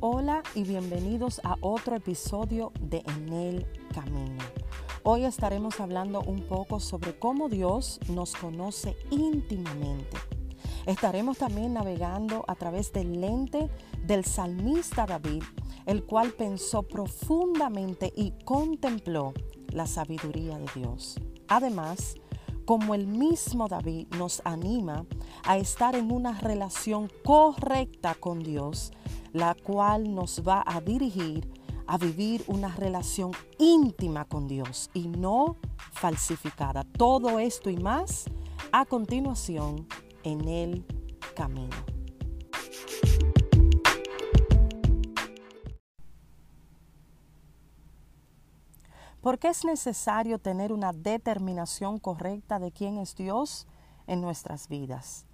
Hola y bienvenidos a otro episodio de En el Camino. Hoy estaremos hablando un poco sobre cómo Dios nos conoce íntimamente. Estaremos también navegando a través del lente del salmista David, el cual pensó profundamente y contempló la sabiduría de Dios. Además, como el mismo David nos anima a estar en una relación correcta con Dios, la cual nos va a dirigir a vivir una relación íntima con Dios y no falsificada. Todo esto y más a continuación en el camino. ¿Por qué es necesario tener una determinación correcta de quién es Dios en nuestras vidas?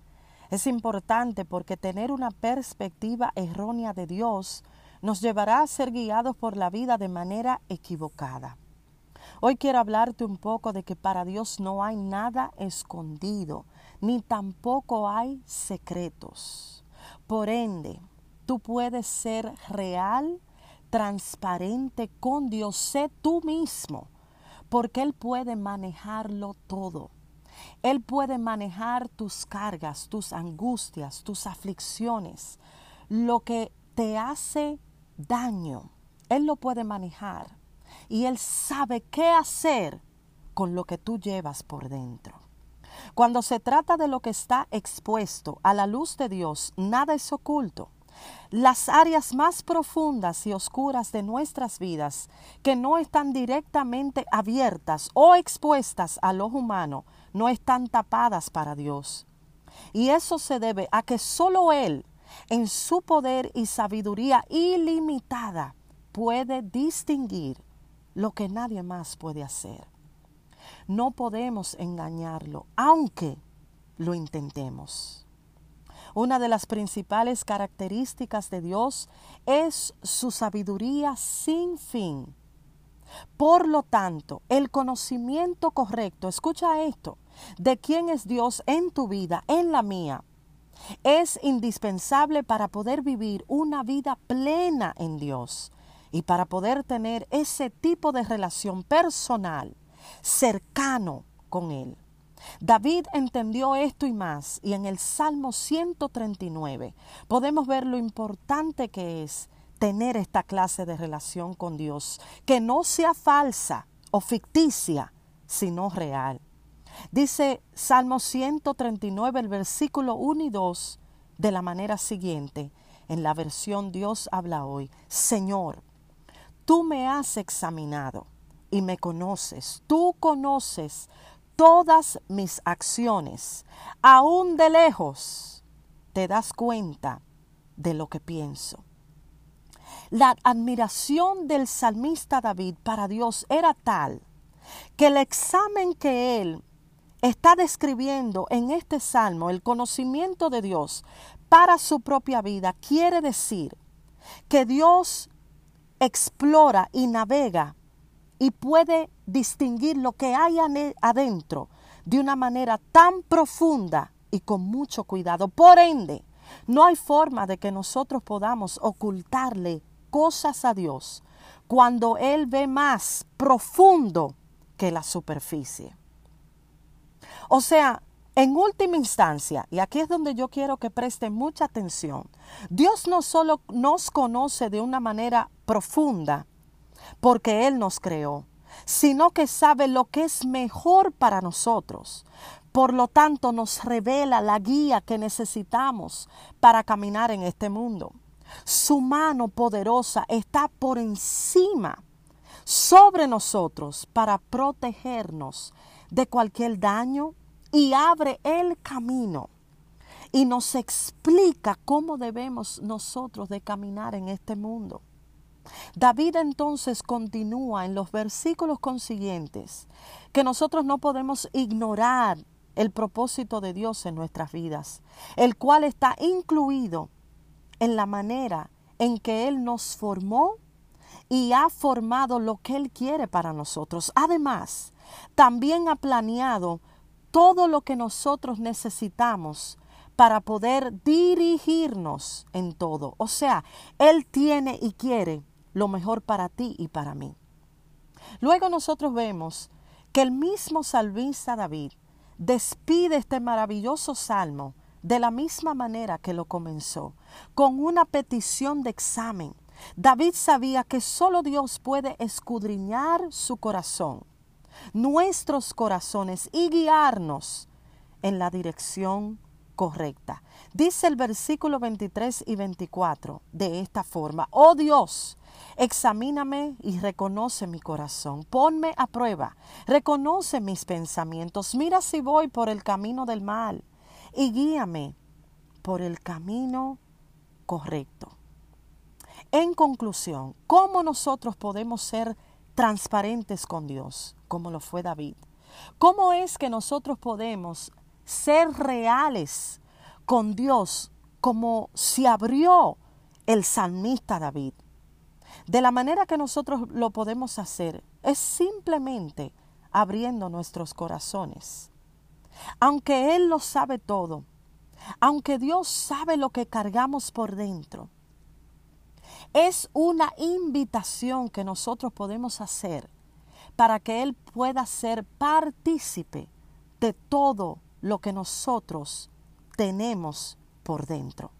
Es importante porque tener una perspectiva errónea de Dios nos llevará a ser guiados por la vida de manera equivocada. Hoy quiero hablarte un poco de que para Dios no hay nada escondido, ni tampoco hay secretos. Por ende, tú puedes ser real, transparente con Dios, sé tú mismo, porque Él puede manejarlo todo. Él puede manejar tus cargas, tus angustias, tus aflicciones, lo que te hace daño. Él lo puede manejar y Él sabe qué hacer con lo que tú llevas por dentro. Cuando se trata de lo que está expuesto a la luz de Dios, nada es oculto. Las áreas más profundas y oscuras de nuestras vidas, que no están directamente abiertas o expuestas al ojo humano, no están tapadas para Dios. Y eso se debe a que solo Él, en su poder y sabiduría ilimitada, puede distinguir lo que nadie más puede hacer. No podemos engañarlo, aunque lo intentemos. Una de las principales características de Dios es su sabiduría sin fin. Por lo tanto, el conocimiento correcto, escucha esto, de quién es Dios en tu vida, en la mía, es indispensable para poder vivir una vida plena en Dios y para poder tener ese tipo de relación personal, cercano con Él. David entendió esto y más, y en el Salmo 139 podemos ver lo importante que es tener esta clase de relación con Dios, que no sea falsa o ficticia, sino real. Dice Salmo 139, el versículo 1 y 2, de la manera siguiente, en la versión Dios habla hoy, Señor, tú me has examinado y me conoces, tú conoces todas mis acciones, aún de lejos te das cuenta de lo que pienso. La admiración del salmista David para Dios era tal que el examen que él está describiendo en este salmo el conocimiento de Dios para su propia vida, quiere decir que Dios explora y navega y puede distinguir lo que hay adentro de una manera tan profunda y con mucho cuidado. Por ende, no hay forma de que nosotros podamos ocultarle cosas a Dios cuando Él ve más profundo que la superficie. O sea, en última instancia, y aquí es donde yo quiero que presten mucha atención, Dios no solo nos conoce de una manera profunda, porque Él nos creó, sino que sabe lo que es mejor para nosotros. Por lo tanto, nos revela la guía que necesitamos para caminar en este mundo. Su mano poderosa está por encima, sobre nosotros, para protegernos de cualquier daño y abre el camino y nos explica cómo debemos nosotros de caminar en este mundo. David entonces continúa en los versículos consiguientes que nosotros no podemos ignorar el propósito de Dios en nuestras vidas, el cual está incluido en la manera en que Él nos formó y ha formado lo que Él quiere para nosotros. Además, también ha planeado todo lo que nosotros necesitamos para poder dirigirnos en todo. O sea, Él tiene y quiere lo mejor para ti y para mí. Luego nosotros vemos que el mismo salvista David despide este maravilloso salmo de la misma manera que lo comenzó, con una petición de examen. David sabía que solo Dios puede escudriñar su corazón, nuestros corazones y guiarnos en la dirección correcta. Dice el versículo 23 y 24 de esta forma, oh Dios, examíname y reconoce mi corazón, ponme a prueba, reconoce mis pensamientos, mira si voy por el camino del mal y guíame por el camino correcto. En conclusión, ¿cómo nosotros podemos ser transparentes con Dios, como lo fue David? ¿Cómo es que nosotros podemos ser reales con Dios como se abrió el salmista David. De la manera que nosotros lo podemos hacer es simplemente abriendo nuestros corazones. Aunque Él lo sabe todo, aunque Dios sabe lo que cargamos por dentro, es una invitación que nosotros podemos hacer para que Él pueda ser partícipe de todo lo que nosotros tenemos por dentro.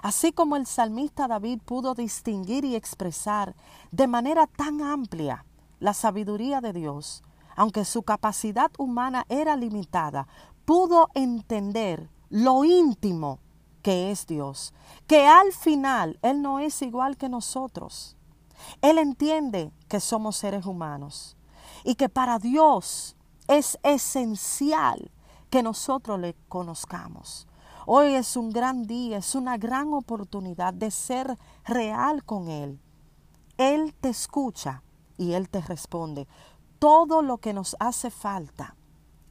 Así como el salmista David pudo distinguir y expresar de manera tan amplia la sabiduría de Dios, aunque su capacidad humana era limitada, pudo entender lo íntimo que es Dios, que al final Él no es igual que nosotros. Él entiende que somos seres humanos y que para Dios es esencial que nosotros le conozcamos. Hoy es un gran día, es una gran oportunidad de ser real con Él. Él te escucha y Él te responde. Todo lo que nos hace falta,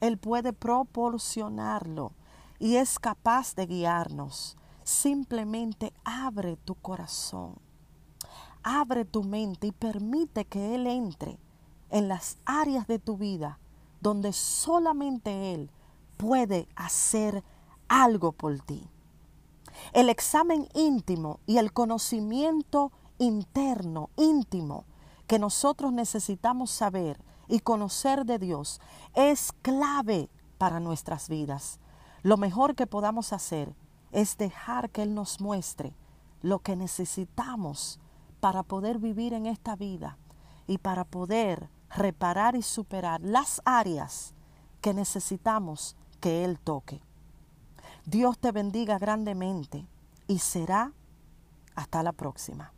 Él puede proporcionarlo y es capaz de guiarnos. Simplemente abre tu corazón, abre tu mente y permite que Él entre en las áreas de tu vida donde solamente Él puede hacer algo por ti. El examen íntimo y el conocimiento interno, íntimo, que nosotros necesitamos saber y conocer de Dios es clave para nuestras vidas. Lo mejor que podamos hacer es dejar que Él nos muestre lo que necesitamos para poder vivir en esta vida y para poder reparar y superar las áreas que necesitamos que Él toque. Dios te bendiga grandemente y será hasta la próxima.